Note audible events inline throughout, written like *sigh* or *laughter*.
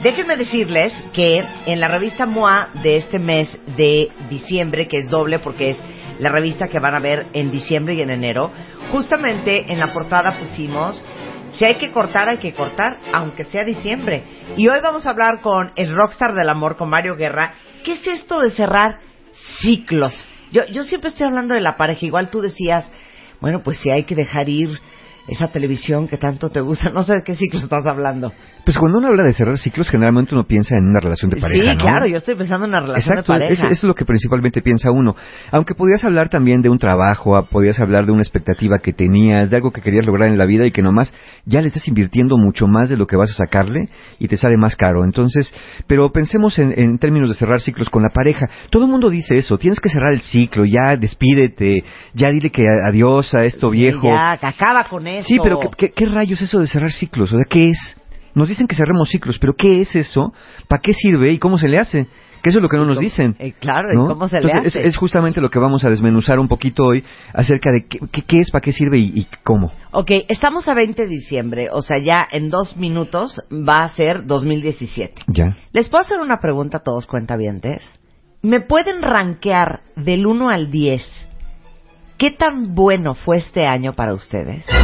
Déjenme decirles que en la revista MOA de este mes de diciembre, que es doble porque es la revista que van a ver en diciembre y en enero, justamente en la portada pusimos, si hay que cortar, hay que cortar, aunque sea diciembre. Y hoy vamos a hablar con el rockstar del amor, con Mario Guerra. ¿Qué es esto de cerrar ciclos? Yo, yo siempre estoy hablando de la pareja, igual tú decías, bueno, pues si hay que dejar ir esa televisión que tanto te gusta. No sé de qué ciclo estás hablando. Pues cuando uno habla de cerrar ciclos, generalmente uno piensa en una relación de pareja. Sí, claro, yo estoy pensando en una relación de pareja. Eso es lo que principalmente piensa uno. Aunque podías hablar también de un trabajo, ah, podías hablar de una expectativa que tenías, de algo que querías lograr en la vida y que nomás ya le estás invirtiendo mucho más de lo que vas a sacarle y te sale más caro. Entonces, pero pensemos en, términos de cerrar ciclos con la pareja. Todo el mundo dice eso, tienes que cerrar el ciclo, ya despídete, ya dile que adiós a esto viejo. Ya, que acaba con eso. Sí, pero ¿qué, qué rayos es eso de cerrar ciclos? O sea, ¿qué es? Nos dicen que cerremos ciclos, pero ¿qué es eso? ¿Para qué sirve y cómo se le hace? Que eso es lo que no nos dicen. Eh, claro, ¿y cómo se le hace? Es, justamente lo que vamos a desmenuzar un poquito hoy acerca de qué, qué, es, para qué sirve y, cómo. Ok, estamos a 20 de diciembre, o sea, ya en dos minutos va a ser 2017. Ya. ¿Les puedo hacer una pregunta a todos cuentavientes? ¿Me pueden rankear del 1 al 10 qué tan bueno fue este año para ustedes? te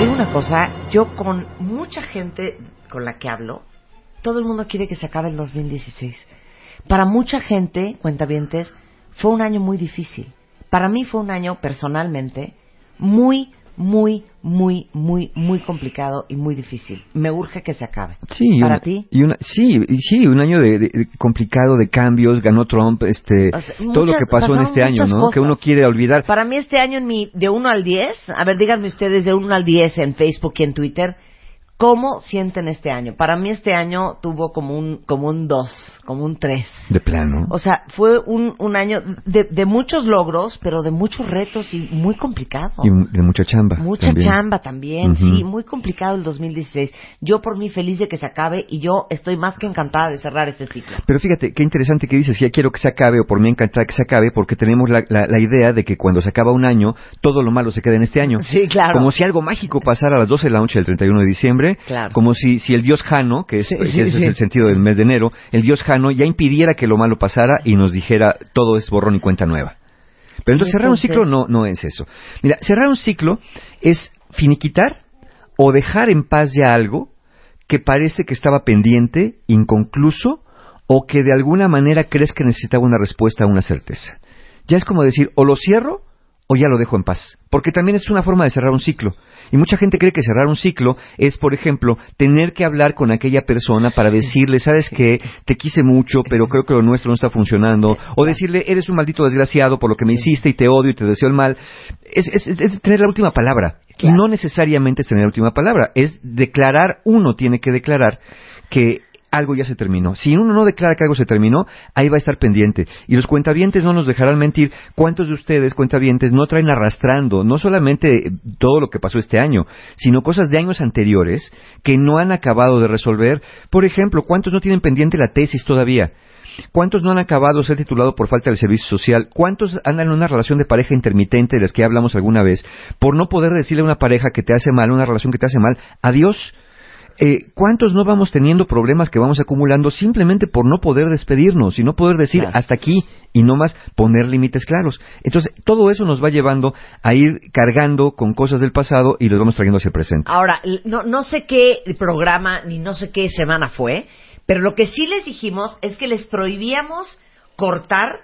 digo una cosa, yo con mucha gente con la que hablo, todo el mundo quiere que se acabe el 2016. Para mucha gente, cuentavientes, fue un año muy difícil. Para mí fue un año personalmente muy, muy, muy, muy, muy complicado y muy difícil. Me urge que se acabe. Sí, para ti. Y una, sí, sí, un año de, complicado de cambios. Ganó Trump, este, todo lo que pasó en este año, ¿no? Que uno quiere olvidar. Para mí este año en mi de 1 al 10, a ver, díganme ustedes de 1 al 10 en Facebook y en Twitter ¿Cómo sienten este año? Para mí este año tuvo como un como un 2, como un 3. De plano. O sea, fue un, un año de, de, muchos logros, pero de muchos retos y muy complicado. Y de mucha chamba. Mucha chamba también, sí, muy complicado el 2016. Yo por mí feliz de que se acabe y yo estoy más que encantada de cerrar este ciclo. Pero fíjate, qué interesante que dices, ya quiero que se acabe o por mí encantada que se acabe porque tenemos la, la, la, idea de que cuando se acaba un año, todo lo malo se queda en este año. Sí, claro. Como si algo mágico pasara a las 12 de la noche del 31 de diciembre como si, si el dios Jano, que, es, ese es el sentido del mes de enero, el dios Jano ya impidiera que lo malo pasara y nos dijera todo es borrón y cuenta nueva. Pero entonces, cerrar un ciclo no, no es eso. Mira, cerrar un ciclo es finiquitar o dejar en paz ya algo que parece que estaba pendiente, inconcluso, o que de alguna manera crees que necesitaba una respuesta a una certeza. Ya es como decir, o lo cierro o ya lo dejo en paz. Porque también es una forma de cerrar un ciclo. Y mucha gente cree que cerrar un ciclo es, por ejemplo, tener que hablar con aquella persona para decirle, sabes que te quise mucho, pero creo que lo nuestro no está funcionando. O decirle, eres un maldito desgraciado por lo que me hiciste y te odio y te deseo el mal. Es, es tener la última palabra. Y no necesariamente es tener la última palabra. Es declarar, uno tiene que declarar que algo ya se terminó. Si uno no declara que algo se terminó, ahí va a estar pendiente. Y los cuentavientes no nos dejarán mentir. ¿Cuántos de ustedes, cuentavientes, no traen arrastrando no solamente todo lo que pasó este año, sino cosas de años anteriores que no han acabado de resolver? Por ejemplo, ¿cuántos no tienen pendiente la tesis todavía? ¿Cuántos no han acabado de ser titulados por falta de servicio social? ¿Cuántos andan en una relación de pareja intermitente de las que hablamos alguna vez por no poder decirle a una pareja que te hace mal, una relación que te hace mal, adiós? Eh, ¿cuántos no vamos teniendo problemas que vamos acumulando simplemente por no poder despedirnos y no poder decir hasta aquí y no más poner límites claros? Entonces, todo eso nos va llevando a ir cargando con cosas del pasado y los vamos trayendo hacia el presente. Ahora, no, no sé qué programa ni no sé qué semana fue, pero lo que sí les dijimos es que les prohibíamos cortar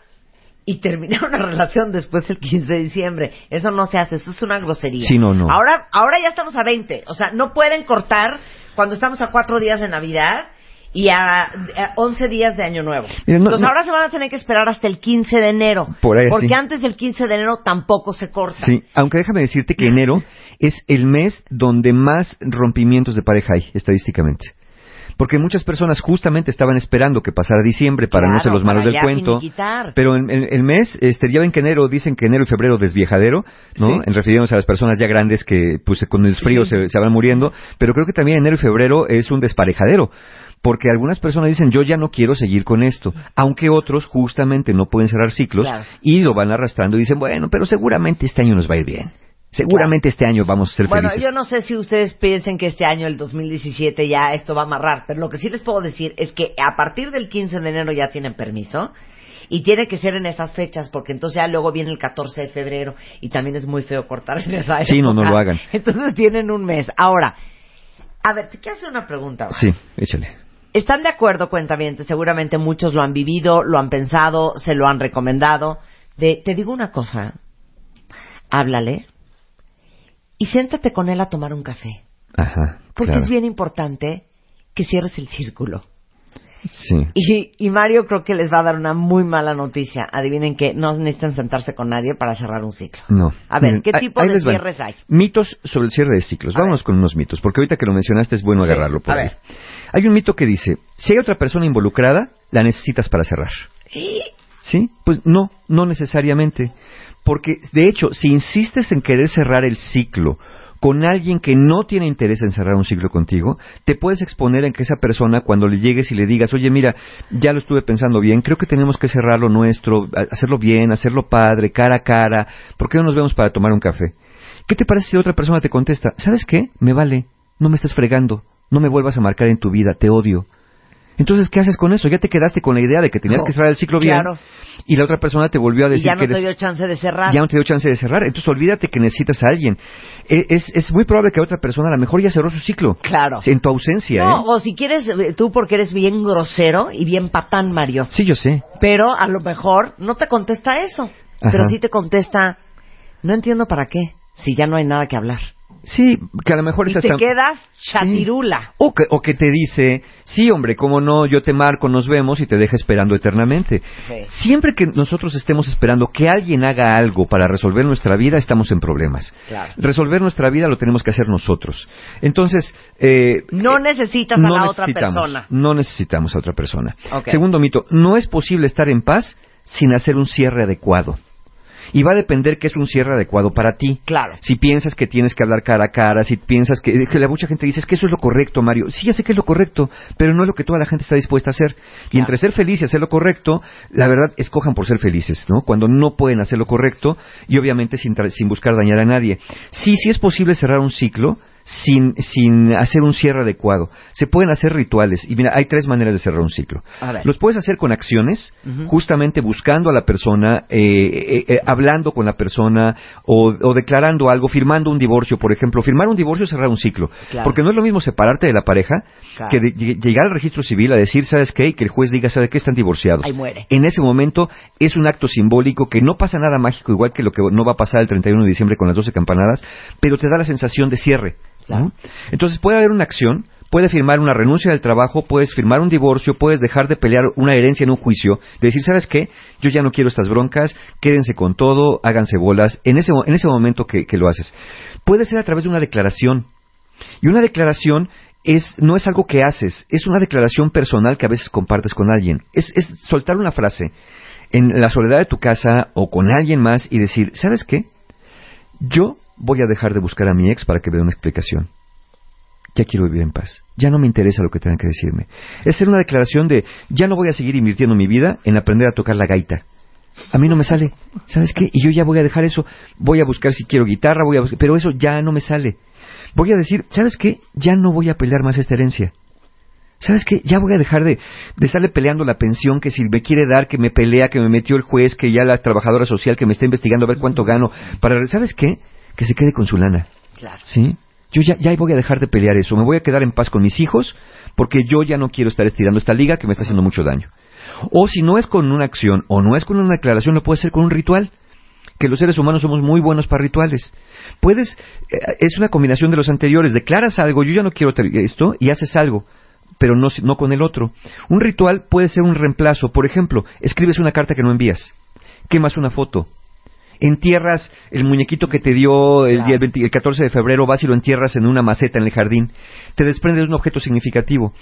y terminar una relación después del 15 de diciembre. Eso no se hace, eso es una grosería. Sí, no, no. Ahora, ahora ya estamos a 20, o sea, no pueden cortar cuando estamos a cuatro días de Navidad y a, once días de Año Nuevo. Entonces ahora se van a tener que esperar hasta el 15 de enero. porque antes del 15 de enero tampoco se corta. Sí, aunque déjame decirte que enero es el mes donde más rompimientos de pareja hay, estadísticamente. Porque muchas personas justamente estaban esperando que pasara diciembre para no ser los malos del cuento. Pero en, el mes, este, ya ven que enero, dicen que enero y febrero desviejadero, ¿no? En refiriéndose a las personas ya grandes que, pues, con el frío se, van muriendo. Pero creo que también enero y febrero es un desparejadero porque algunas personas dicen yo ya no quiero seguir con esto, aunque otros justamente no pueden cerrar ciclos y lo van arrastrando y dicen, bueno, pero seguramente este año nos va a ir bien. Seguramente este año vamos a ser bueno, felices. Bueno, yo no sé si ustedes piensen que este año, el 2017, ya esto va a amarrar, pero lo que sí les puedo decir es que a partir del 15 de enero ya tienen permiso. Y tiene que ser en esas fechas, porque entonces ya luego viene el 14 de febrero y también es muy feo cortar en esa época. Sí, no, no lo hagan. Entonces tienen un mes. Ahora, a ver, te quiero hacer una pregunta. Sí, échale. ¿Están de acuerdo, cuentavientes? Seguramente muchos lo han vivido, lo han pensado, se lo han recomendado. De, te digo una cosa, háblale y siéntate con él a tomar un café. Ajá. Porque es bien importante que cierres el círculo. Sí. Y, y, Mario creo que les va a dar una muy mala noticia. Adivinen que no necesitan sentarse con nadie para cerrar un ciclo. No. A ver, ¿qué tipo de cierres hay? Mitos sobre el cierre de ciclos. Vámonos con unos mitos, porque ahorita que lo mencionaste es bueno agarrarlo por a Ver. Hay un mito que dice, si hay otra persona involucrada, la necesitas para cerrar. ¿Sí? Pues no, no necesariamente. Porque, de hecho, si insistes en querer cerrar el ciclo con alguien que no tiene interés en cerrar un ciclo contigo, te puedes exponer en que esa persona, cuando le llegues y le digas, oye, mira, ya lo estuve pensando bien, creo que tenemos que cerrar lo nuestro, hacerlo bien, hacerlo padre, cara a cara, ¿por qué no nos vemos para tomar un café? ¿Qué te parece si otra persona te contesta, ¿sabes qué? Me vale, no me estás fregando, no me vuelvas a marcar en tu vida, te odio. Entonces, ¿qué haces con eso? Ya te quedaste con la idea de que tenías que cerrar el ciclo bien. Y la otra persona te volvió a decir y ya no te dio chance de cerrar. Ya no te dio chance de cerrar. Entonces, olvídate que necesitas a alguien. E, es, es muy probable que otra persona a lo mejor ya cerró su ciclo. Claro. En tu ausencia. No, ¿eh? o si quieres, eh, tú porque eres bien grosero y bien patán, Mario. Sí, yo sé. Pero a lo mejor no te contesta eso. Pero sí te contesta, no entiendo para qué, si ya no hay nada que hablar. Sí, que a lo mejor y te quedas chatirula. O, que, o que te dice, sí, hombre, cómo no, yo te marco, nos vemos y te deja esperando eternamente. Siempre que nosotros estemos esperando que alguien haga algo para resolver nuestra vida, estamos en problemas. Resolver nuestra vida lo tenemos que hacer nosotros. Entonces, eh, no necesitas a la otra persona. No necesitamos a otra persona. Segundo mito, no es posible estar en paz sin hacer un cierre adecuado. Y va a depender que es un cierre adecuado para ti. Claro. Si piensas que tienes que hablar cara a cara, si piensas que, que mucha gente dice es que eso es lo correcto, Mario. Sí, ya sé que es lo correcto, pero no es lo que toda la gente está dispuesta a hacer. Y entre ser feliz y hacer lo correcto, la verdad, escojan por ser felices, ¿no? Cuando no pueden hacer lo correcto y obviamente sin, sin buscar dañar a nadie. Sí, sí es posible cerrar un ciclo, sin, sin hacer un cierre adecuado. Se pueden hacer rituales. Y mira, hay tres maneras de cerrar un ciclo. Los puedes hacer con acciones, justamente buscando a la persona, eh, eh, eh, hablando con la persona o, declarando algo, firmando un divorcio, por ejemplo. Firmar un divorcio es cerrar un ciclo. Porque no es lo mismo separarte de la pareja que llegar al registro civil a decir, ¿sabes qué? Y que el juez diga, ¿sabes qué? Están divorciados. En ese momento es un acto simbólico que no pasa nada mágico, igual que lo que no va a pasar el 31 de diciembre con las 12 campanadas, pero te da la sensación de cierre. Entonces puede haber una acción, puede firmar una renuncia del trabajo, puedes firmar un divorcio, puedes dejar de pelear una herencia en un juicio, de decir, ¿sabes qué? Yo ya no quiero estas broncas, quédense con todo, háganse bolas, en ese, en ese momento que, lo haces. Puede ser a través de una declaración. Y una declaración es, no es algo que haces, es una declaración personal que a veces compartes con alguien. Es, es soltar una frase en la soledad de tu casa o con alguien más y decir, ¿sabes qué? Yo voy a dejar de buscar a mi ex para que me dé una explicación. Ya quiero vivir en paz. Ya no me interesa lo que tengan que decirme. Es ser una declaración de ya no voy a seguir invirtiendo mi vida en aprender a tocar la gaita. A mí no me sale. ¿Sabes qué? Y yo ya voy a dejar eso. Voy a buscar si quiero guitarra, voy a buscar, pero eso ya no me sale. Voy a decir, ¿sabes qué? Ya no voy a pelear más esta herencia. ¿Sabes qué? Ya voy a dejar de, de, estarle peleando la pensión que si me quiere dar, que me pelea, que me metió el juez, que ya la trabajadora social que me está investigando a ver cuánto gano. Para, ¿Sabes qué? Que se quede con su lana. Claro. ¿Sí? Yo ya, ya voy a dejar de pelear eso, me voy a quedar en paz con mis hijos porque yo ya no quiero estar estirando esta liga que me está haciendo mucho daño. O si no es con una acción o no es con una declaración, lo puede ser con un ritual. Que los seres humanos somos muy buenos para rituales. Puedes, eh, es una combinación de los anteriores. Declaras algo, yo ya no quiero esto, y haces algo, pero no, no con el otro. Un ritual puede ser un reemplazo. Por ejemplo, escribes una carta que no envías, quemas una foto, entierras el muñequito que te dio el, día, el, 14 de febrero, vas y lo entierras en una maceta en el jardín, te desprendes de un objeto significativo.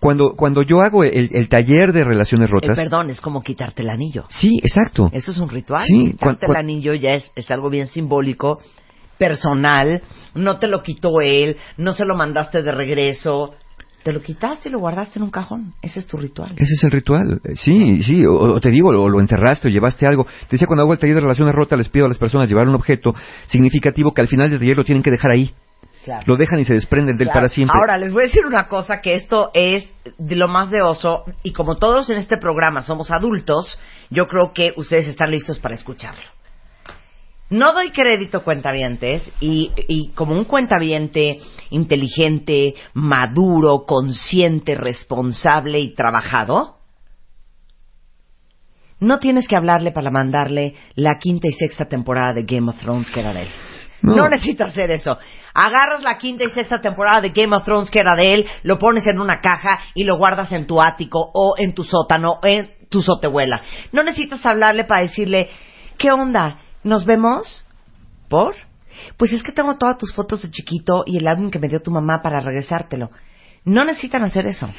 Cuando, cuando yo hago el, taller de relaciones rotas... El perdón, es como quitarte el anillo. Sí, exacto. Eso es un ritual. Sí, quitarte el anillo ya es, es algo bien simbólico, personal, no te lo quitó él, no se lo mandaste de regreso, te lo quitaste y lo guardaste en un cajón. Ese es tu ritual. Ese es el ritual. Sí, sí. O, te digo, o lo enterraste o llevaste algo. Te decía, cuando hago el taller de relaciones rotas, les pido a las personas llevar un objeto significativo que al final del taller lo tienen que dejar ahí. Lo dejan y se desprenden del para siempre. Ahora, les voy a decir una cosa, que esto es de lo más de oso, y como todos en este programa somos adultos, yo creo que ustedes están listos para escucharlo. No doy crédito cuentavientes y, y como un cuentaviente inteligente, maduro, consciente, responsable y trabajado, no tienes que hablarle para mandarle la quinta y sexta temporada de Game of Thrones que era de él. No. necesitas hacer eso. Agarras la quinta y sexta temporada de Game of Thrones que era de él, lo pones en una caja y lo guardas en tu ático o en tu sótano, en tu sotehuela. No necesitas hablarle para decirle, ¿qué onda? ¿Nos vemos? ¿Por? Pues es que tengo todas tus fotos de chiquito y el álbum que me dio tu mamá para regresártelo. No necesitan hacer eso.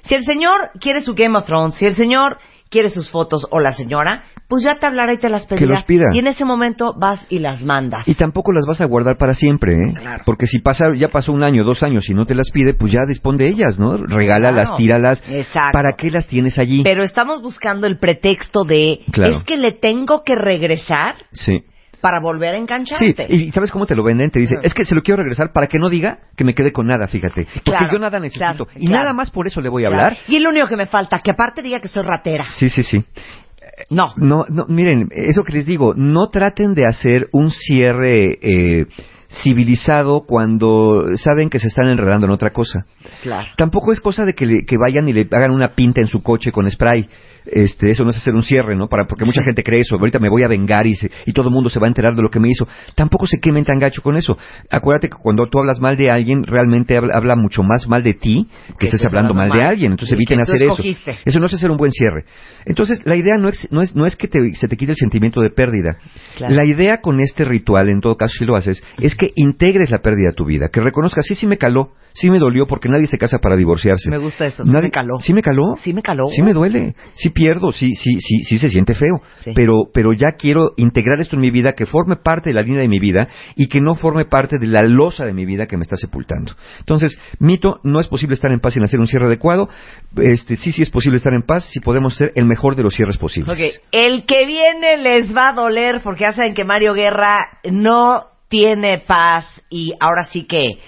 Si el señor quiere su Game of Thrones, si el señor quiere sus fotos o la señora, pues ya te hablará y te las pedirá. pida. Y en ese momento vas y las mandas. Y tampoco las vas a guardar para siempre, ¿eh? Claro. Porque si pasa, ya pasó un año, dos años y no te las pide, pues ya dispone de ellas, ¿no? Regálalas, tíralas. Exacto. ¿Para qué las tienes allí? Pero estamos buscando el pretexto de, es que le tengo que regresar. Sí para volver a engancharte. Sí, y ¿sabes cómo te lo venden? Te dice, es que se lo quiero regresar para que no diga que me quede con nada, fíjate. Porque yo nada necesito. y nada más por eso le voy a hablar. Y el único que me falta, que aparte diga que soy ratera. Sí, sí, sí. No. No, no, miren, eso que les digo, no traten de hacer un cierre eh, civilizado cuando saben que se están enredando en otra cosa. Claro. Tampoco es cosa de que, que vayan y le hagan una pinta en su coche con spray este, eso no es hacer un cierre, ¿no? Para, porque mucha gente cree eso, ahorita me voy a vengar y, y todo el mundo se va a enterar de lo que me hizo. Tampoco se quemen tan gacho con eso. Acuérdate que cuando tú hablas mal de alguien, realmente habla, mucho más mal de ti que, estés hablando mal, de alguien. Entonces eviten hacer eso. Eso no es hacer un buen cierre. Entonces, la idea no es, no es, no es que se te quite el sentimiento de pérdida. La idea con este ritual, en todo caso, si lo haces, es que integres la pérdida a tu vida, que reconozcas, sí, sí me caló, sí me dolió, porque nadie se casa para divorciarse. Me gusta eso, sí me caló. ¿Sí me caló? Sí me caló. Sí me duele, sí pierdo, sí, sí, sí, sí se siente feo. Pero, pero ya quiero integrar esto en mi vida, que forme parte de la línea de mi vida y que no forme parte de la losa de mi vida que me está sepultando. Entonces, mito, no es posible estar en paz sin hacer un cierre adecuado. Este, sí, sí es posible estar en paz si podemos ser el mejor de los cierres posibles. Okay. El que viene les va a doler porque ya saben que Mario Guerra no tiene paz y ahora sí que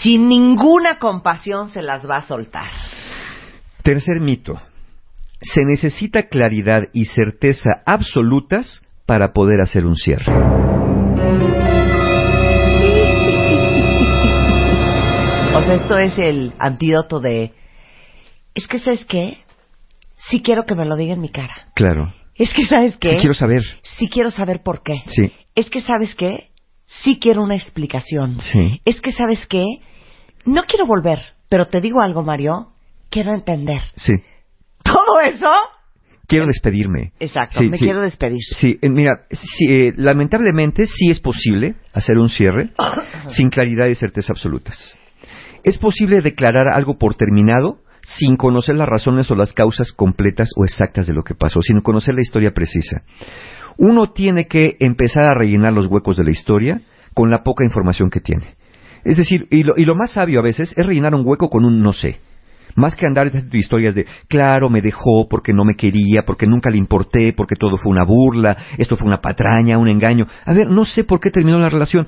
sin ninguna compasión se las va a soltar. Tercer mito. Se necesita claridad y certeza absolutas para poder hacer un cierre. O sea, esto es el antídoto de... Es que, ¿sabes qué? Sí quiero que me lo diga en mi cara. Claro. Es que, ¿sabes qué? Sí quiero saber. Sí quiero saber por qué. Sí. Es que, ¿sabes qué? sí quiero una explicación. Sí. Es que, ¿sabes qué? No quiero volver, pero te digo algo, Mario, quiero entender. Sí. Todo eso quiero despedirme. Exacto, me quiero despedir. Sí, eh, mira, eh, lamentablemente sí es posible hacer un cierre *coughs* sin claridad y certeza absolutas. Es posible declarar algo por terminado sin conocer las razones o las causas completas o exactas de lo que pasó, sin conocer la historia precisa uno tiene que empezar a rellenar los huecos de la historia con la poca información que tiene. Es decir, y lo, más sabio a veces es rellenar un hueco con un no sé. Más que andar haciendo historias de, claro, me dejó porque no me quería, porque nunca le importé, porque todo fue una burla, esto fue una patraña, un engaño. A ver, no sé por qué terminó la relación.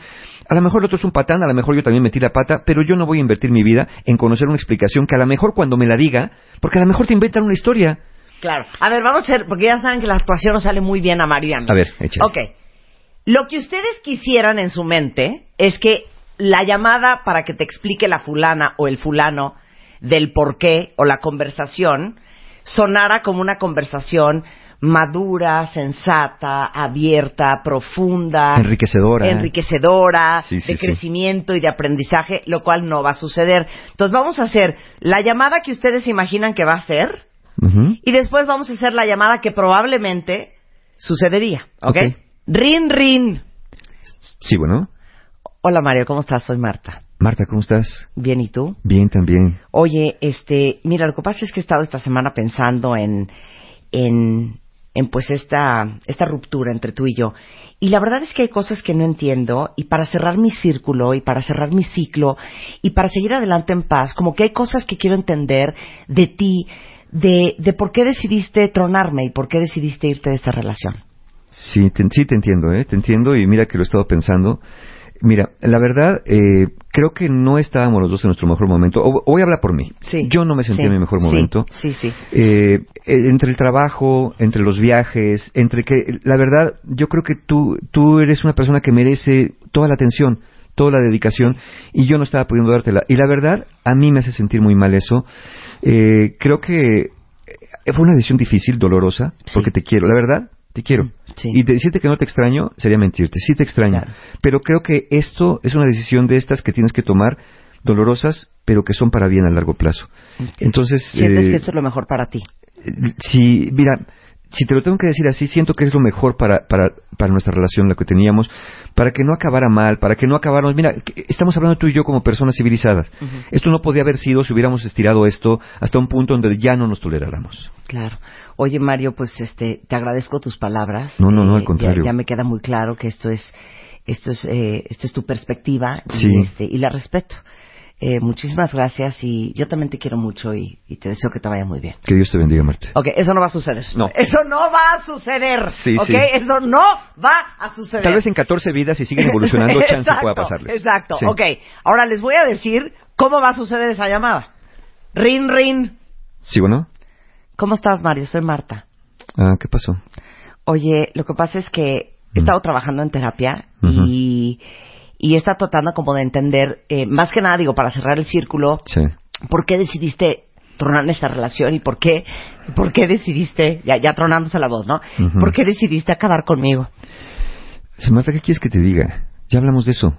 A lo mejor el otro es un patán, a lo mejor yo también metí la pata, pero yo no voy a invertir mi vida en conocer una explicación que a lo mejor cuando me la diga, porque a lo mejor te inventan una historia. Claro. A ver, vamos a hacer, porque ya saben que la actuación no sale muy bien a Mariana. A ver, échale. Ok. Lo que ustedes quisieran en su mente es que la llamada para que te explique la fulana o el fulano del por qué o la conversación sonara como una conversación madura, sensata, abierta, profunda, enriquecedora, enriquecedora de crecimiento y de aprendizaje, lo cual no va a suceder. Entonces vamos a hacer la llamada que ustedes imaginan que va a ser y después vamos a hacer la llamada que probablemente sucedería. ¿Ok? Rin, rin. Sí, bueno. Hola Mario, ¿cómo estás? Soy Marta. Marta, ¿cómo estás? Bien, ¿y tú? Bien, también. Oye, este, mira, lo que pasa es que he estado esta semana pensando en, en, en pues esta, esta ruptura entre tú y yo. Y la verdad es que hay cosas que no entiendo y para cerrar mi círculo y para cerrar mi ciclo y para seguir adelante en paz, como que hay cosas que quiero entender de ti, de, de por qué decidiste tronarme y por qué decidiste irte de esta relación. Sí, te, sí te entiendo, ¿eh? Te entiendo y mira que lo he estado pensando. Mira, la verdad, eh, creo que no estábamos los dos en nuestro mejor momento. O, voy a hablar por mí. Sí, Yo no me sentí en mi mejor momento. Sí, sí. Eh, entre el trabajo, entre los viajes, entre que, la verdad, yo creo que tú, tú eres una persona que merece toda la atención, toda la dedicación, y yo no estaba pudiendo dártela. Y la verdad, a mí me hace sentir muy mal eso. Eh, creo que fue una decisión difícil, dolorosa, porque te quiero. La verdad, te quiero. Y decirte que no te extraño sería mentirte. Sí te extraño. Pero creo que esto es una decisión de estas que tienes que tomar, dolorosas, pero que son para bien a largo plazo. Entonces. ¿Sientes que eh, esto es lo mejor para ti? Sí, mira, si te lo tengo que decir así, siento que es lo mejor para, para, para nuestra relación, la que teníamos, para que no acabara mal, para que no acabáramos. Mira, estamos hablando tú y yo como personas civilizadas. Esto no podía haber sido si hubiéramos estirado esto hasta un punto donde ya no nos toleráramos. Claro. Oye, Mario, pues este, te agradezco tus palabras. No, no, no, al eh, contrario. Ya, me queda muy claro que esto es, esto es, eh, esta es tu perspectiva y, este, y la respeto. Eh, muchísimas gracias y yo también te quiero mucho y, te deseo que te vaya muy bien. Que Dios te bendiga, Marta. Ok, eso no va a suceder. No. Eso no va a suceder. Sí, ok, eso no va a suceder. Tal vez en 14 vidas, si siguen evolucionando, *laughs* chance pueda pasarles. Exacto, ok. Ahora les voy a decir cómo va a suceder esa llamada. Rin, rin. ¿Sí bueno? ¿Cómo estás, Mario? Soy Marta. Ah, ¿qué pasó? Oye, lo que pasa es que he estado trabajando en terapia y y está tratando como de entender, eh, más que nada, digo, para cerrar el círculo, ¿por qué decidiste tronar esta relación y por qué, por qué decidiste, ya, ya tronándose la voz, ¿no? ¿Por qué decidiste acabar conmigo? Samantha, ¿qué quieres que te diga? Ya hablamos de eso.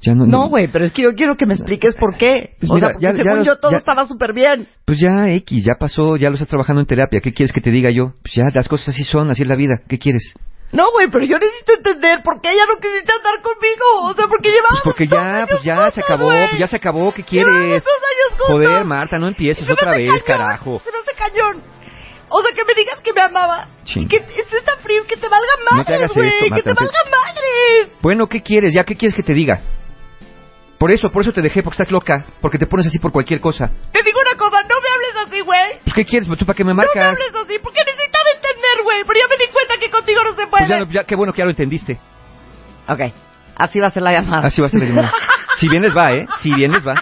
Ya no, güey, pero es que yo quiero que me expliques por qué. Pues o sea, porque según yo todo estaba súper bien. Pues ya, X, ya pasó, ya lo estás trabajando en terapia. ¿Qué quieres que te diga yo? Pues ya, las cosas así son, así es la vida. ¿Qué quieres? No, güey, pero yo necesito entender por qué ella no quisiste andar conmigo. O sea, porque llevaba. Pues porque ya, pues ya se acabó, pues ya se acabó. ¿Qué quieres? Joder, Marta, no empieces otra vez, carajo. Se me hace cañón. O sea, que me digas que me amaba. Sí. Que esto está frío, que te valga madres, No Marta. Que te valga madres. Bueno, ¿qué quieres? ¿Ya qué quieres que te diga? Por eso, por eso te dejé, porque estás loca. Porque te pones así por cualquier cosa. Te digo una cosa, no me hables así, güey. Pues, ¿qué quieres? ¿Tú para qué me marcas? No me hables así, porque necesitaba entender, güey. Pero ya me di cuenta que contigo no se puede. Pues ya, qué bueno que ya lo entendiste. Ok, así va a ser la llamada. Así va a ser la llamada. *laughs* si bien les va, ¿eh? Si bien les va.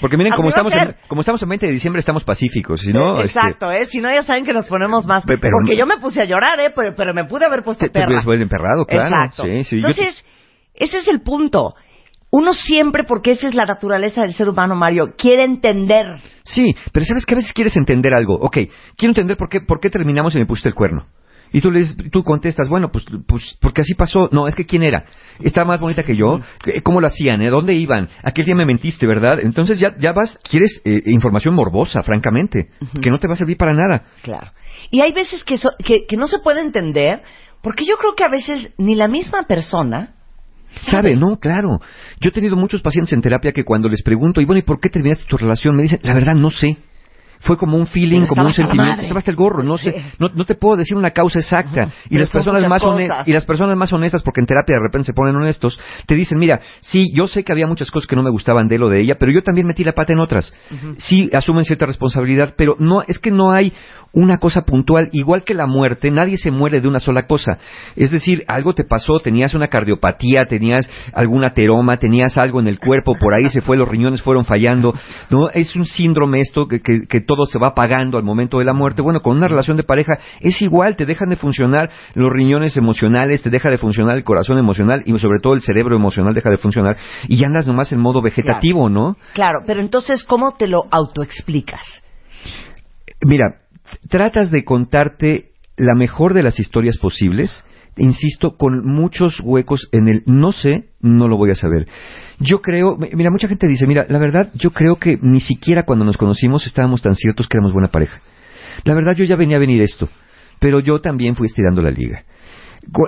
Porque miren, como estamos, en, como estamos en 20 de diciembre, estamos pacíficos, si no... Este Exacto, ¿eh? Si no, ya saben que nos ponemos más... porque yo me puse a llorar, ¿eh? Pero, me pude haber puesto perra. Te, emperrado, claro. Exacto. Entonces, ese es el punto uno siempre, porque esa es la naturaleza del ser humano, Mario, quiere entender. Sí, pero sabes que a veces quieres entender algo. Ok, quiero entender por qué, por qué terminamos y me pusiste el cuerno. Y tú, le tú contestas, bueno, pues, pues porque así pasó. No, es que ¿quién era? Estaba más bonita que yo. ¿Cómo lo hacían? ¿Eh? ¿Dónde iban? Aquel día me mentiste, ¿verdad? Entonces ya, ya vas, quieres eh, información morbosa, francamente, que no te va a servir para nada. Claro. Y hay veces que, que, que no se puede entender, porque yo creo que a veces ni la misma persona ¿Sabe? No, claro. Yo he tenido muchos pacientes en terapia que cuando les pregunto, y bueno, ¿y por qué terminaste tu relación? Me dicen, la verdad no sé. Fue como un feeling, como un sentimiento. Estaba hasta el gorro, no sé, no, no, te puedo decir una causa exacta. Y las personas más honestas, y las personas más honestas, porque en terapia de repente se ponen honestos, te dicen, mira, sí, yo sé que había muchas cosas que no me gustaban de él o de ella, pero yo también metí la pata en otras. Sí, asumen cierta responsabilidad, pero no, es que no hay una cosa puntual, igual que la muerte, nadie se muere de una sola cosa. Es decir, algo te pasó, tenías una cardiopatía, tenías algún ateroma, tenías algo en el cuerpo, por ahí se fue, los riñones fueron fallando. No, es un síndrome esto que, que, todo se va apagando al momento de la muerte. Bueno, con una relación de pareja es igual, te dejan de funcionar los riñones emocionales, te deja de funcionar el corazón emocional y sobre todo el cerebro emocional deja de funcionar y ya andas nomás en modo vegetativo, ¿no? Claro, pero entonces, ¿cómo te lo autoexplicas? Mira, tratas de contarte la mejor de las historias posibles, insisto, con muchos huecos en el no sé, no lo voy a saber. Yo creo, mira, mucha gente dice, mira, la verdad, yo creo que ni siquiera cuando nos conocimos estábamos tan ciertos que éramos buena pareja. La verdad, yo ya venía a venir esto, pero yo también fui estirando la liga.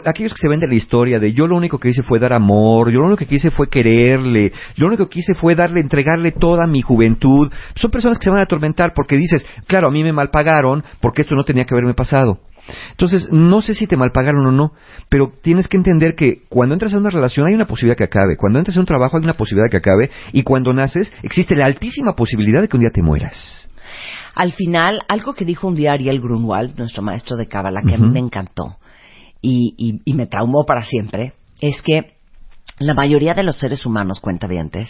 aquellos que se venden la historia de yo lo único que hice fue dar amor, yo lo único que hice fue quererle, yo lo único que hice fue darle, entregarle toda mi juventud, son personas que se van a atormentar porque dices, claro, a mí me malpagaron porque esto no tenía que haberme pasado. Entonces, no sé si te malpagaron o no, pero tienes que entender que cuando entras en una relación hay una posibilidad que acabe, cuando entras en un trabajo hay una posibilidad que acabe, y cuando naces existe la altísima posibilidad de que un día te mueras. Al final, algo que dijo un día Ariel Grunwald, nuestro maestro de Cábala, que a mí me encantó y, me traumó para siempre, es que la mayoría de los seres humanos, cuentavientes,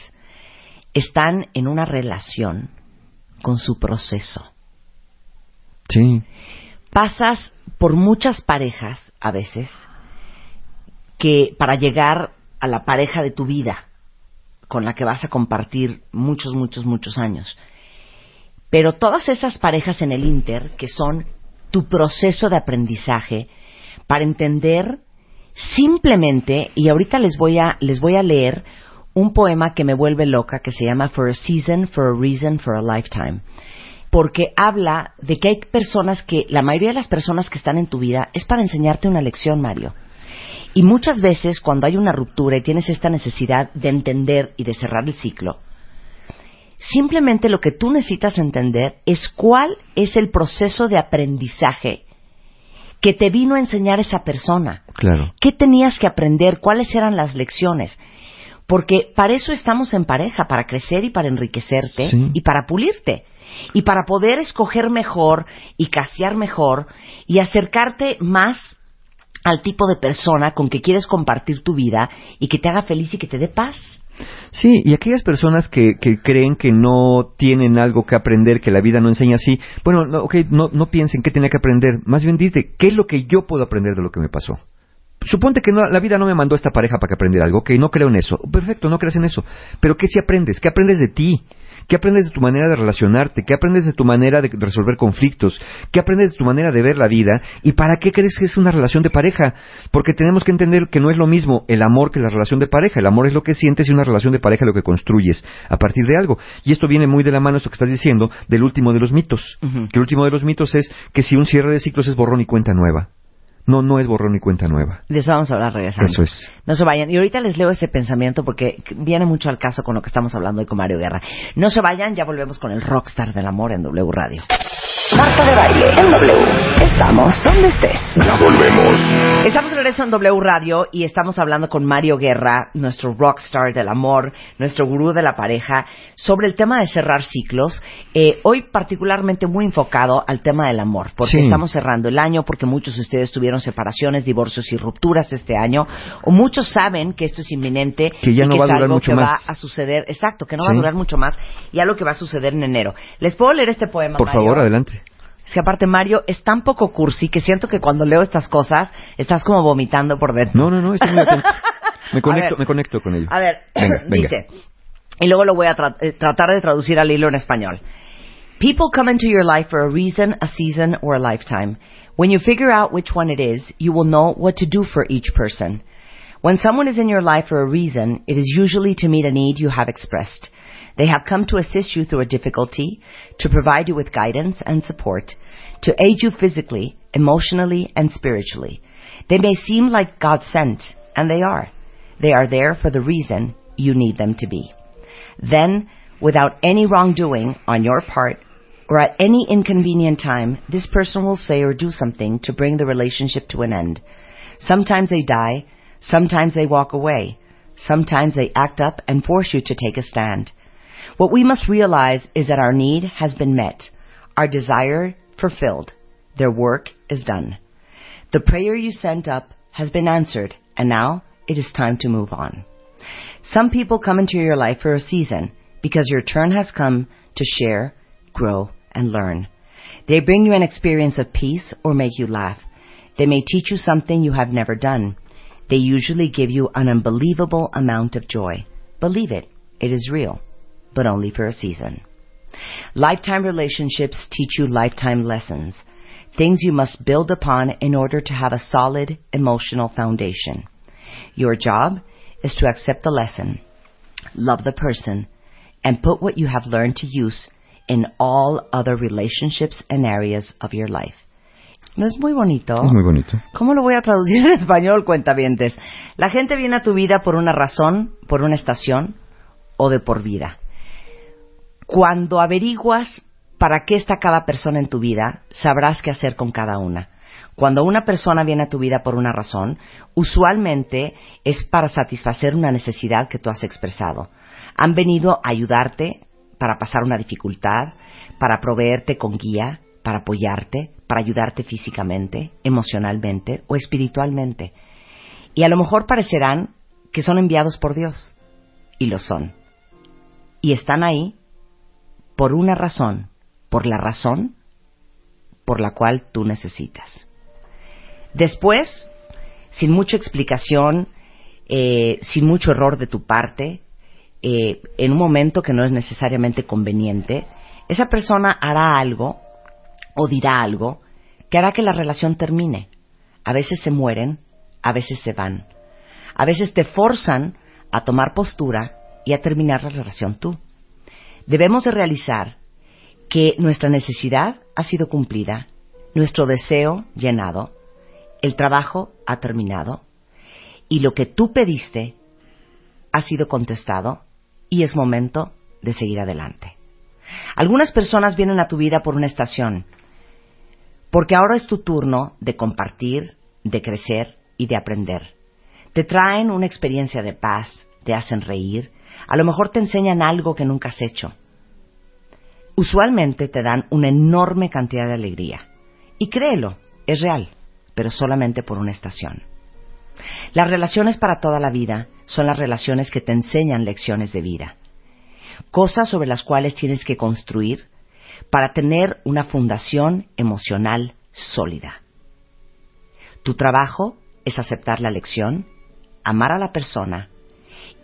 están en una relación con su proceso. Sí. Pasas por muchas parejas, a veces, que para llegar a la pareja de tu vida, con la que vas a compartir muchos, muchos, muchos años. Pero todas esas parejas en el Inter, que son tu proceso de aprendizaje para entender simplemente, y ahorita les voy a, les voy a leer un poema que me vuelve loca, que se llama For a Season, For a Reason, For a Lifetime. Porque habla de que hay personas que, la mayoría de las personas que están en tu vida es para enseñarte una lección, Mario. Y muchas veces cuando hay una ruptura y tienes esta necesidad de entender y de cerrar el ciclo, Simplemente lo que tú necesitas entender es cuál es el proceso de aprendizaje que te vino a enseñar esa persona. Claro. ¿Qué tenías que aprender? ¿Cuáles eran las lecciones? Porque para eso estamos en pareja, para crecer y para enriquecerte y para pulirte. Y para poder escoger mejor y casear mejor y acercarte más al tipo de persona con que quieres compartir tu vida y que te haga feliz y que te dé paz. Sí, y aquellas personas que, que, creen que no tienen algo que aprender, que la vida no enseña así, bueno, no, okay, no, no piensen qué tenía que aprender, más bien dite, ¿qué es lo que yo puedo aprender de lo que me pasó? Suponte que la vida no me mandó a esta pareja para que aprendiera algo, que no creo en eso. Perfecto, no crees en eso. Pero ¿qué si aprendes? ¿Qué aprendes de ti? ¿Qué aprendes de tu manera de relacionarte? ¿Qué aprendes de tu manera de resolver conflictos? ¿Qué aprendes de tu manera de ver la vida? ¿Y para qué crees que es una relación de pareja? Porque tenemos que entender que no es lo mismo el amor que la relación de pareja. El amor es lo que sientes y una relación de pareja es lo que construyes a partir de algo. Y esto viene muy de la mano, esto que estás diciendo, del último de los mitos. Que el último de los mitos es que si un cierre de ciclos es borrón y cuenta nueva. No, no es borrón y cuenta nueva. De eso vamos a hablar regresando. Eso es. No se vayan. Y ahorita les leo ese pensamiento porque viene mucho al caso con lo que estamos hablando hoy con Mario Guerra. No se vayan, ya volvemos con el rockstar del amor en W Radio. Marta de baile en W. Estamos donde estés. Ya volvemos. Estamos de regreso en W Radio y estamos hablando con Mario Guerra, nuestro rockstar del amor, nuestro gurú de la pareja, sobre el tema de cerrar ciclos. Eh, hoy particularmente muy enfocado al tema del amor, porque estamos cerrando el año, porque muchos de ustedes tuvieron separaciones, divorcios y rupturas este año, o muchos saben que esto es inminente que ya no y va a durar mucho que más. va a suceder, exacto, que no va a durar mucho más, y algo que va a suceder en enero. ¿Les puedo leer este poema? Por favor, adelante. Es que aparte Mario es tan poco cursi que siento que cuando leo estas cosas estás como vomitando por dentro. No, no, no, estoy muy atento. *laughs* Me conecto, me conecto con ello. A ver, *clears throat* dice, y luego lo voy a eh, tratar de traducir al hilo en español. People come into your life for a reason, a season, or a lifetime. When you figure out which one it is, you will know what to do for each person. When someone is in your life for a reason, it is usually to meet a need you have expressed. They have come to assist you through a difficulty, to provide you with guidance and support, to aid you physically, emotionally, and spiritually. They may seem like God sent, and they are. They are there for the reason you need them to be. Then, without any wrongdoing on your part, or at any inconvenient time, this person will say or do something to bring the relationship to an end. Sometimes they die, sometimes they walk away, sometimes they act up and force you to take a stand. What we must realize is that our need has been met, our desire fulfilled, their work is done. The prayer you sent up has been answered, and now it is time to move on. Some people come into your life for a season because your turn has come to share, grow, and learn. They bring you an experience of peace or make you laugh. They may teach you something you have never done. They usually give you an unbelievable amount of joy. Believe it, it is real, but only for a season. Lifetime relationships teach you lifetime lessons, things you must build upon in order to have a solid emotional foundation. Your job is to accept the lesson, love the person, and put what you have learned to use in all other relationships and areas of your life. ¿No es muy bonito? Es muy bonito. ¿Cómo lo voy a traducir en español, cuentavientes? La gente viene a tu vida por una razón, por una estación o de por vida. Cuando averiguas para qué está cada persona en tu vida, sabrás qué hacer con cada una. Cuando una persona viene a tu vida por una razón, usualmente es para satisfacer una necesidad que tú has expresado. Han venido a ayudarte para pasar una dificultad, para proveerte con guía, para apoyarte, para ayudarte físicamente, emocionalmente o espiritualmente. Y a lo mejor parecerán que son enviados por Dios. Y lo son. Y están ahí por una razón, por la razón por la cual tú necesitas. Después, sin mucha explicación, eh, sin mucho error de tu parte, eh, en un momento que no es necesariamente conveniente, esa persona hará algo o dirá algo que hará que la relación termine. A veces se mueren, a veces se van. A veces te forzan a tomar postura y a terminar la relación tú. Debemos de realizar que nuestra necesidad ha sido cumplida, nuestro deseo llenado, el trabajo ha terminado y lo que tú pediste ha sido contestado y es momento de seguir adelante. Algunas personas vienen a tu vida por una estación, porque ahora es tu turno de compartir, de crecer y de aprender. Te traen una experiencia de paz, te hacen reír, a lo mejor te enseñan algo que nunca has hecho. Usualmente te dan una enorme cantidad de alegría. Y créelo, es real pero solamente por una estación. Las relaciones para toda la vida son las relaciones que te enseñan lecciones de vida, cosas sobre las cuales tienes que construir para tener una fundación emocional sólida. Tu trabajo es aceptar la lección, amar a la persona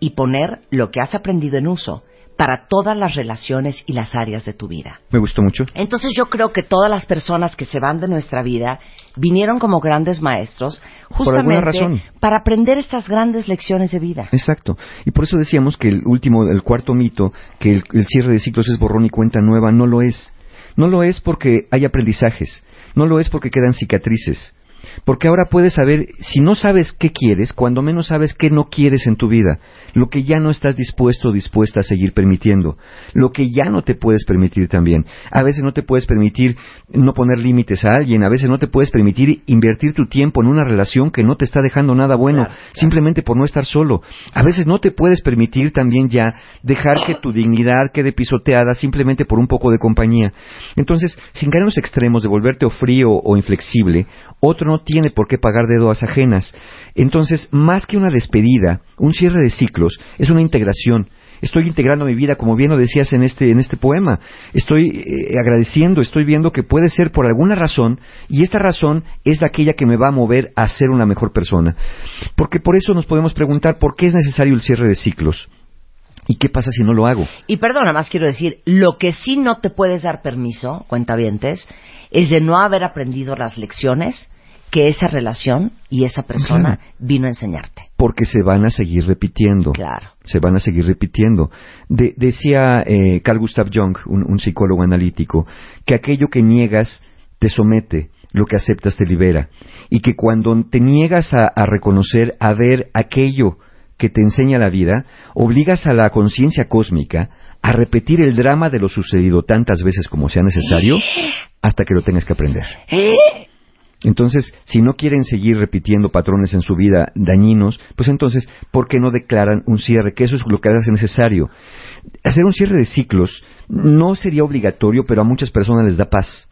y poner lo que has aprendido en uso para todas las relaciones y las áreas de tu vida. Me gustó mucho. Entonces yo creo que todas las personas que se van de nuestra vida vinieron como grandes maestros justamente para aprender estas grandes lecciones de vida. Exacto. Y por eso decíamos que el último, el cuarto mito, que el, el cierre de ciclos es borrón y cuenta nueva, no lo es. No lo es porque hay aprendizajes, no lo es porque quedan cicatrices, porque ahora puedes saber, si no sabes qué quieres, cuando menos sabes qué no quieres en tu vida, lo que ya no estás dispuesto o dispuesta a seguir permitiendo, lo que ya no te puedes permitir también. A veces no te puedes permitir no poner límites a alguien, a veces no te puedes permitir invertir tu tiempo en una relación que no te está dejando nada bueno, simplemente por no estar solo. A veces no te puedes permitir también ya dejar que tu dignidad quede pisoteada simplemente por un poco de compañía. Entonces, sin caer en los extremos de volverte o frío o inflexible, otro no tiene por qué pagar dedos ajenas. Entonces, más que una despedida, un cierre de ciclos es una integración. Estoy integrando mi vida, como bien lo decías en este, en este poema. Estoy eh, agradeciendo, estoy viendo que puede ser por alguna razón, y esta razón es la aquella que me va a mover a ser una mejor persona. Porque por eso nos podemos preguntar por qué es necesario el cierre de ciclos. ¿Y qué pasa si no lo hago? Y perdona, más quiero decir, lo que sí no te puedes dar permiso, cuentavientes, es de no haber aprendido las lecciones que esa relación y esa persona vino a enseñarte. Porque se van a seguir repitiendo. Claro. Se van a seguir repitiendo. decía eh, Carl Gustav Jung, un, psicólogo analítico, que aquello que niegas te somete, lo que aceptas te libera. Y que cuando te niegas a, a reconocer, a ver aquello que te enseña la vida, obligas a la conciencia cósmica a repetir el drama de lo sucedido tantas veces como sea necesario *gasps* hasta que lo tengas que aprender. ¿Eh? Entonces, si no quieren seguir repitiendo patrones en su vida dañinos, pues entonces, ¿por qué no declaran un cierre? Que eso es lo que hace necesario. Hacer un cierre de ciclos no sería obligatorio, pero a muchas personas les da paz.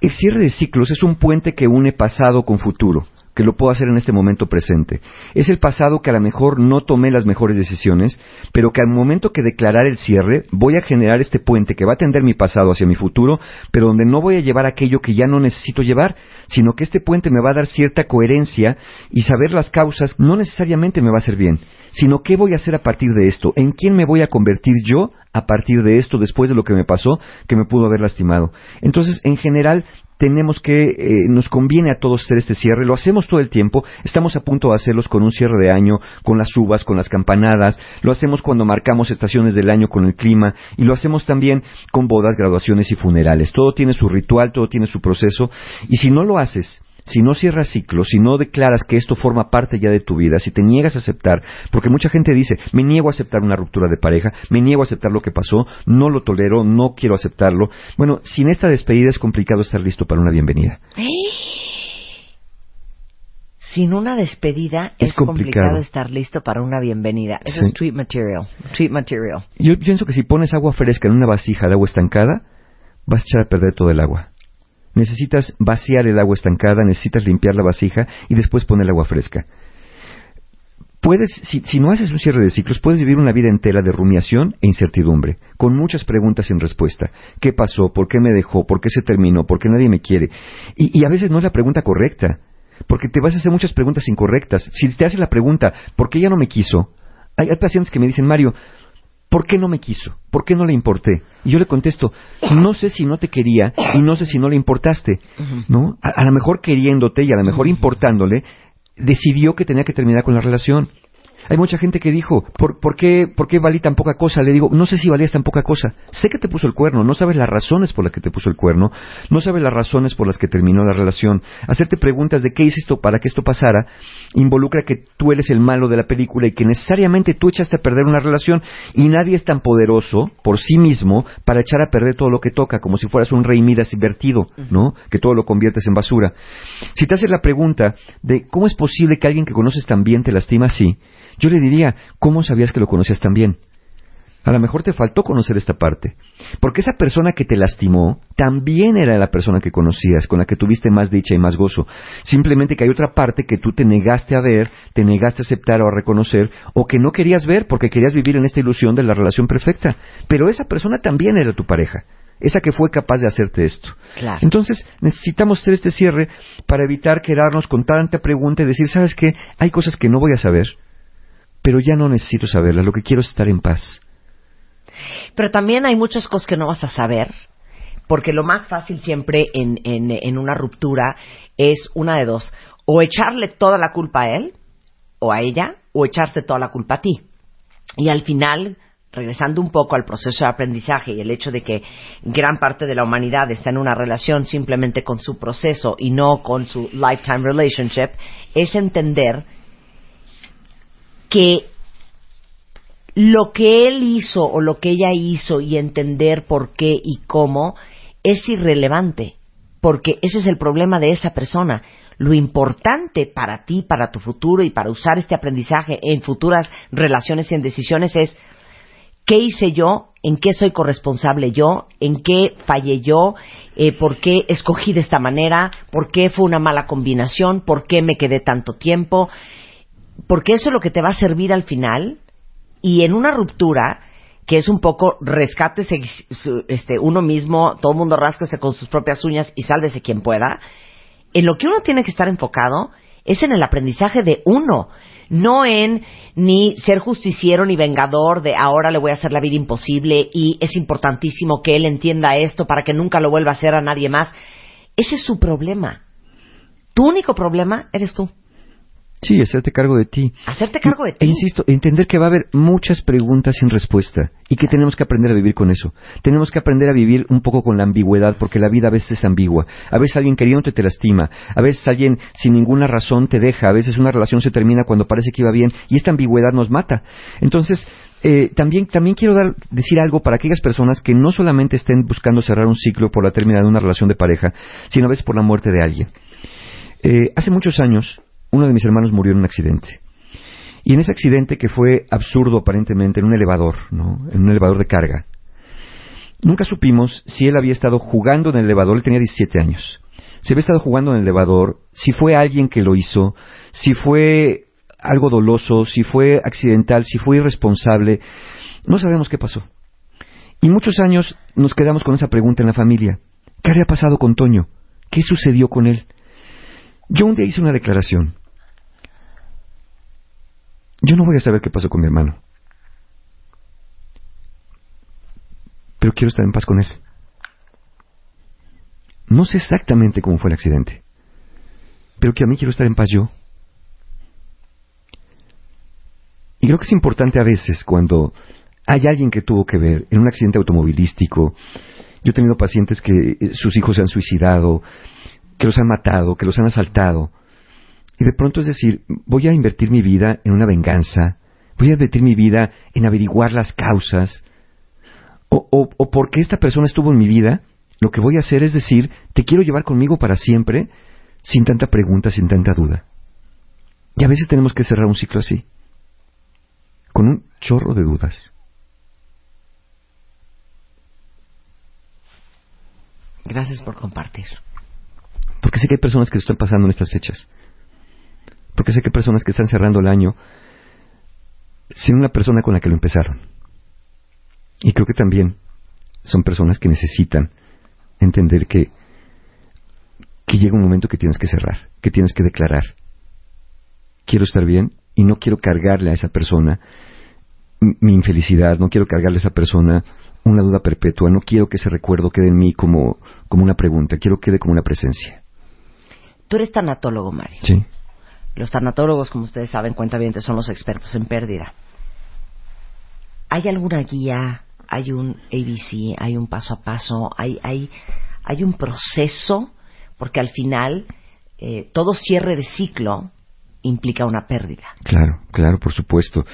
El cierre de ciclos es un puente que une pasado con futuro que lo puedo hacer en este momento presente. Es el pasado que a lo mejor no tomé las mejores decisiones, pero que al momento que declarar el cierre voy a generar este puente que va a tender mi pasado hacia mi futuro, pero donde no voy a llevar aquello que ya no necesito llevar, sino que este puente me va a dar cierta coherencia y saber las causas no necesariamente me va a hacer bien, sino qué voy a hacer a partir de esto, en quién me voy a convertir yo a partir de esto después de lo que me pasó, que me pudo haber lastimado. Entonces, en general, tenemos que, eh, nos conviene a todos hacer este cierre, lo hacemos todo el tiempo, estamos a punto de hacerlos con un cierre de año, con las uvas, con las campanadas, lo hacemos cuando marcamos estaciones del año con el clima y lo hacemos también con bodas, graduaciones y funerales. Todo tiene su ritual, todo tiene su proceso. Y si no lo haces, si no cierras ciclos, si no declaras que esto forma parte ya de tu vida, si te niegas a aceptar, porque mucha gente dice, me niego a aceptar una ruptura de pareja, me niego a aceptar lo que pasó, no lo tolero, no quiero aceptarlo. Bueno, sin esta despedida es complicado estar listo para una bienvenida. *gasps* Sin una despedida es, complicado. estar listo para una bienvenida. Eso es tweet material. Material. Yo pienso que si pones agua fresca en una vasija de agua estancada, vas a echar a perder todo el agua necesitas vaciar el agua estancada, necesitas limpiar la vasija y después poner el agua fresca. Puedes, si, si, no haces un cierre de ciclos, puedes vivir una vida entera de rumiación e incertidumbre, con muchas preguntas sin respuesta. ¿Qué pasó? ¿Por qué me dejó? ¿Por qué se terminó? ¿Por qué nadie me quiere? Y, a veces no es la pregunta correcta, porque te vas a hacer muchas preguntas incorrectas. Si te haces la pregunta, ¿por qué ella no me quiso? Hay, hay pacientes que me dicen, Mario, ¿Por qué no me quiso? ¿Por qué no le importé? Y yo le contesto, no sé si no te quería y no sé si no le importaste, ¿no? A, a lo mejor queriéndote y a lo mejor importándole, decidió que tenía que terminar con la relación. Hay mucha gente que dijo, ¿por, por, qué, ¿por qué valí tan poca cosa? Le digo, no sé si valías tan poca cosa. Sé que te puso el cuerno, no sabes las razones por las que te puso el cuerno, no sabes las razones por las que terminó la relación. Hacerte preguntas de qué hiciste para que esto pasara involucra que tú eres el malo de la película y que necesariamente tú echaste a perder una relación y nadie es tan poderoso por sí mismo para echar a perder todo lo que toca, como si fueras un rey Midas invertido, ¿no? Que todo lo conviertes en basura. Si te haces la pregunta de cómo es posible que alguien que conoces tan bien te lastima así, yo le diría, ¿cómo sabías que lo conocías tan bien? A lo mejor te faltó conocer esta parte. Porque esa persona que te lastimó también era la persona que conocías, con la que tuviste más dicha y más gozo. Simplemente que hay otra parte que tú te negaste a ver, te negaste a aceptar o a reconocer, o que no querías ver porque querías vivir en esta ilusión de la relación perfecta. Pero esa persona también era tu pareja. Esa que fue capaz de hacerte esto. Entonces, necesitamos hacer este cierre para evitar quedarnos con tanta pregunta y decir, ¿sabes qué? Hay cosas que no voy a saber pero ya no necesito saberla, lo que quiero es estar en paz. Pero también hay muchas cosas que no vas a saber, porque lo más fácil siempre en, en, una ruptura es una de dos, o echarle toda la culpa a él o a ella, o echarte toda la culpa a ti. Y al final, regresando un poco al proceso de aprendizaje y el hecho de que gran parte de la humanidad está en una relación simplemente con su proceso y no con su lifetime relationship, es entender que lo que él hizo o lo que ella hizo y entender por qué y cómo es irrelevante, porque ese es el problema de esa persona. Lo importante para ti, para tu futuro y para usar este aprendizaje en futuras relaciones y en decisiones es qué hice yo, en qué soy corresponsable yo, en qué fallé yo, eh, por qué escogí de esta manera, por qué fue una mala combinación, por qué me quedé tanto tiempo, porque eso es lo que te va a servir al final y en una ruptura que es un poco rescátese este, uno mismo, todo el mundo rásquese con sus propias uñas y sálvese quien pueda, en lo que uno tiene que estar enfocado es en el aprendizaje de uno, no en ni ser justiciero ni vengador de ahora le voy a hacer la vida imposible y es importantísimo que él entienda esto para que nunca lo vuelva a hacer a nadie más. Ese es su problema. Tu único problema eres tú. Sí, hacerte cargo de ti. Hacerte cargo de ti. E insisto, entender que va a haber muchas preguntas sin respuesta y que tenemos que aprender a vivir con eso. Tenemos que aprender a vivir un poco con la ambigüedad porque la vida a veces es ambigua. A veces alguien queriéndote te lastima. A veces alguien sin ninguna razón te deja. A veces una relación se termina cuando parece que iba bien y esta ambigüedad nos mata. Entonces, eh, también, también quiero dar, decir algo para aquellas personas que no solamente estén buscando cerrar un ciclo por la terminación de una relación de pareja, sino a veces por la muerte de alguien. Eh, hace muchos años, uno de mis hermanos murió en un accidente. Y en ese accidente que fue absurdo aparentemente, en un elevador, ¿no? En un elevador de carga. Nunca supimos si él había estado jugando en el elevador, él tenía 17 años. Si había estado jugando en el elevador, si fue alguien que lo hizo, si fue algo doloso, si fue accidental, si fue irresponsable. No sabemos qué pasó. Y muchos años nos quedamos con esa pregunta en la familia. ¿Qué había pasado con Toño? ¿Qué sucedió con él? Yo un día hice una declaración Yo no voy a saber qué pasó con mi hermano. Pero quiero estar en paz con él. No sé exactamente cómo fue el accidente, pero que a mí quiero estar en paz yo. Y creo que es importante a veces cuando hay alguien que tuvo que ver en un accidente automovilístico. Yo he tenido pacientes que eh, sus hijos se han suicidado, que los han matado, que los han asaltado. Y de pronto es decir, voy a invertir mi vida en una venganza, voy a invertir mi vida en averiguar las causas, o, o, o porque esta persona estuvo en mi vida, lo que voy a hacer es decir, te quiero llevar conmigo para siempre, sin tanta pregunta, sin tanta duda. Y a veces tenemos que cerrar un ciclo así con un chorro de dudas. Gracias por compartir. Porque sé que hay personas que están pasando en estas fechas. Porque sé que hay personas que están cerrando el año sin una persona con la que lo empezaron. Y creo que también son personas que necesitan entender que, que llega un momento que tienes que cerrar, que tienes que declarar. Quiero estar bien y no quiero cargarle a esa persona mi infelicidad, no quiero cargarle a esa persona una duda perpetua, no quiero que ese recuerdo quede en mí como, como una pregunta, quiero que quede como una presencia. Tú eres tanatólogo, Mario. Sí. Los tanatólogos, como ustedes saben, cuenta bien, son los expertos en pérdida. ¿Hay alguna guía? ¿Hay un ABC? ¿Hay un paso a paso? ¿Hay, hay, hay un proceso? Porque al final, eh, todo cierre de ciclo implica una pérdida. Claro, claro, por supuesto.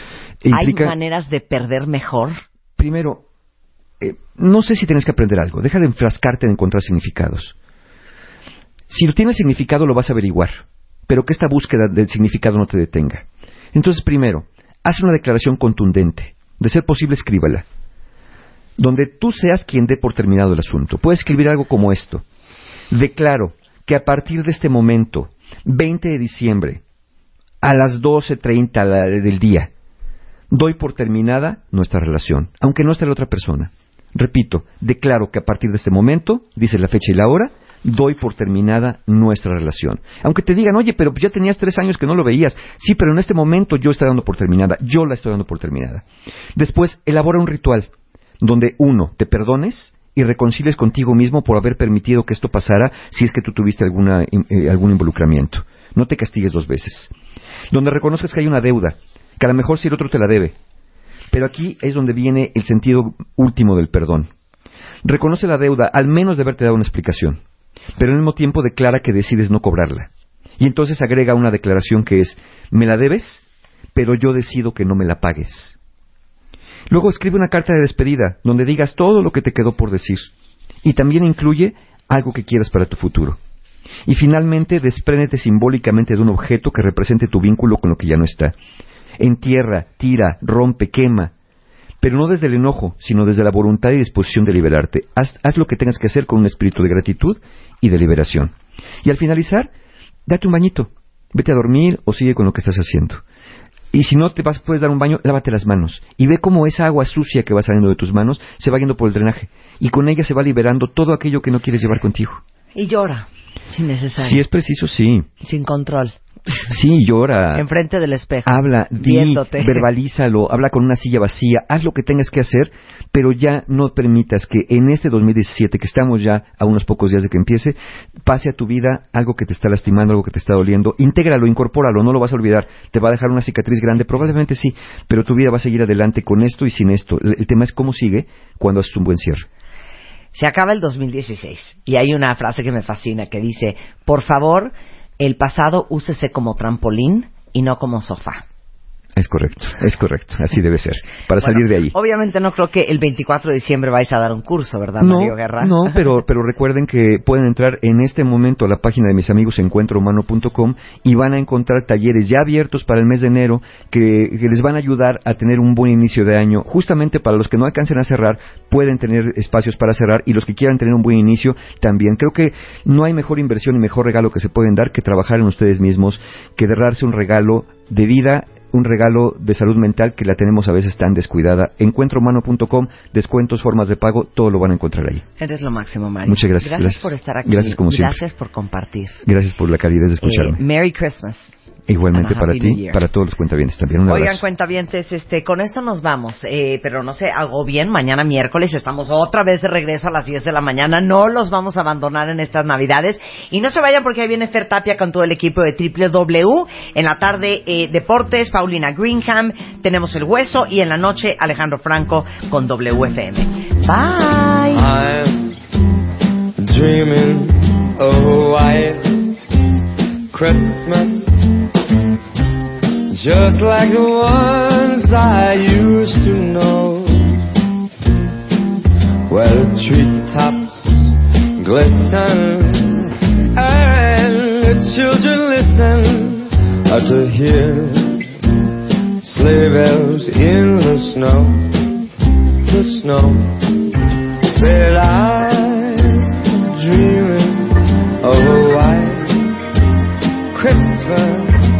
¿Hay maneras de perder mejor? Primero, eh, no sé si tienes que aprender algo. Deja de enfrascarte en encontrar significados. Si lo tiene el significado, lo vas a averiguar. Pero que esta búsqueda del significado no te detenga. Entonces, primero, haz una declaración contundente. De ser posible, escríbala. Donde tú seas quien dé por terminado el asunto. Puedes escribir algo como esto. Declaro que a partir de este momento, 20 de diciembre, a las 12.30 del día. Doy por terminada nuestra relación, aunque no esté la otra persona. Repito, declaro que a partir de este momento, dice la fecha y la hora, doy por terminada nuestra relación. Aunque te digan, oye, pero ya tenías tres años que no lo veías. Sí, pero en este momento yo estoy dando por terminada. Yo la estoy dando por terminada. Después, elabora un ritual donde, uno, te perdones y reconcilies contigo mismo por haber permitido que esto pasara si es que tú tuviste alguna, eh, algún involucramiento. No te castigues dos veces donde reconoces que hay una deuda, que a lo mejor si el otro te la debe. Pero aquí es donde viene el sentido último del perdón. Reconoce la deuda, al menos de haberte dado una explicación, pero al mismo tiempo declara que decides no cobrarla. Y entonces agrega una declaración que es, me la debes, pero yo decido que no me la pagues. Luego escribe una carta de despedida, donde digas todo lo que te quedó por decir. Y también incluye algo que quieras para tu futuro. Y finalmente, despréndete simbólicamente de un objeto que represente tu vínculo con lo que ya no está. Entierra, tira, rompe, quema. Pero no desde el enojo, sino desde la voluntad y disposición de liberarte. Haz, haz lo que tengas que hacer con un espíritu de gratitud y de liberación. Y al finalizar, date un bañito. Vete a dormir o sigue con lo que estás haciendo. Y si no te vas, puedes dar un baño, lávate las manos. Y ve cómo esa agua sucia que va saliendo de tus manos se va yendo por el drenaje. Y con ella se va liberando todo aquello que no quieres llevar contigo. Y llora. Si necesario. Si es preciso, sí. Sin control. Sí, llora. Enfrente del espejo. Habla, di, verbalízalo, habla con una silla vacía, haz lo que tengas que hacer, pero ya no permitas que en este 2017, que estamos ya a unos pocos días de que empiece, pase a tu vida algo que te está lastimando, algo que te está doliendo. Intégralo, incorpóralo, no lo vas a olvidar. Te va a dejar una cicatriz grande, probablemente sí, pero tu vida va a seguir adelante con esto y sin esto. El tema es cómo sigue cuando haces un buen cierre. Se acaba el 2016 y hay una frase que me fascina que dice, por favor, el pasado úsese como trampolín y no como sofá. Es correcto, es correcto, así debe ser, para salir de ahí. Obviamente no creo que el 24 de diciembre vais a dar un curso, ¿verdad, Mario Guerra? No, *laughs* pero, pero recuerden que pueden entrar en este momento a la página de mis amigos encuentrohumano.com y van a encontrar talleres ya abiertos para el mes de enero que, les van a ayudar a tener un buen inicio de año. Justamente para los que no alcancen a cerrar, pueden tener espacios para cerrar y los que quieran tener un buen inicio también. Creo que no hay mejor inversión y mejor regalo que se pueden dar que trabajar en ustedes mismos, que darse un regalo de vida un regalo de salud mental que la tenemos a veces tan descuidada. Encuentrohumano.com, descuentos, formas de pago, todo lo van a encontrar ahí. Eres lo máximo, Mario. Muchas gracias. Gracias, por estar aquí. Gracias como Gracias por compartir. Gracias por la calidez de escucharme. Eh, Merry Christmas. Igualmente para ti, para todos los cuentavientes también. Un Oigan, cuentavientes, este, con esto nos vamos. Eh, pero no sé, algo bien. Mañana miércoles estamos otra vez de regreso a las 10 de la mañana. No los vamos a abandonar en estas Navidades. Y no se vayan porque ahí viene Fer Tapia con todo el equipo de W. En la tarde, eh, Deportes, Paulina Greenham, tenemos El Hueso. Y en la noche, Alejandro Franco con WFM. Bye. I'm dreaming of white Christmas just like the ones I used to know, the treetops glisten and the children listen to hear sleigh bells in the snow, the snow. Said I'm dreaming of a white Christmas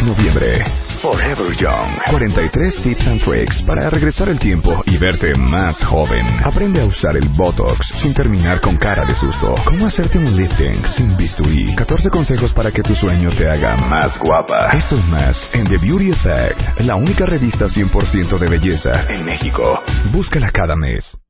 Noviembre. Forever Young. 43 tips and tricks para regresar el tiempo y verte más joven. Aprende a usar el Botox sin terminar con cara de susto. Cómo hacerte un lifting sin bisturí. 14 consejos para que tu sueño te haga más guapa. Esto es más en The Beauty Effect, la única revista 100% de belleza en México. Búscala cada mes.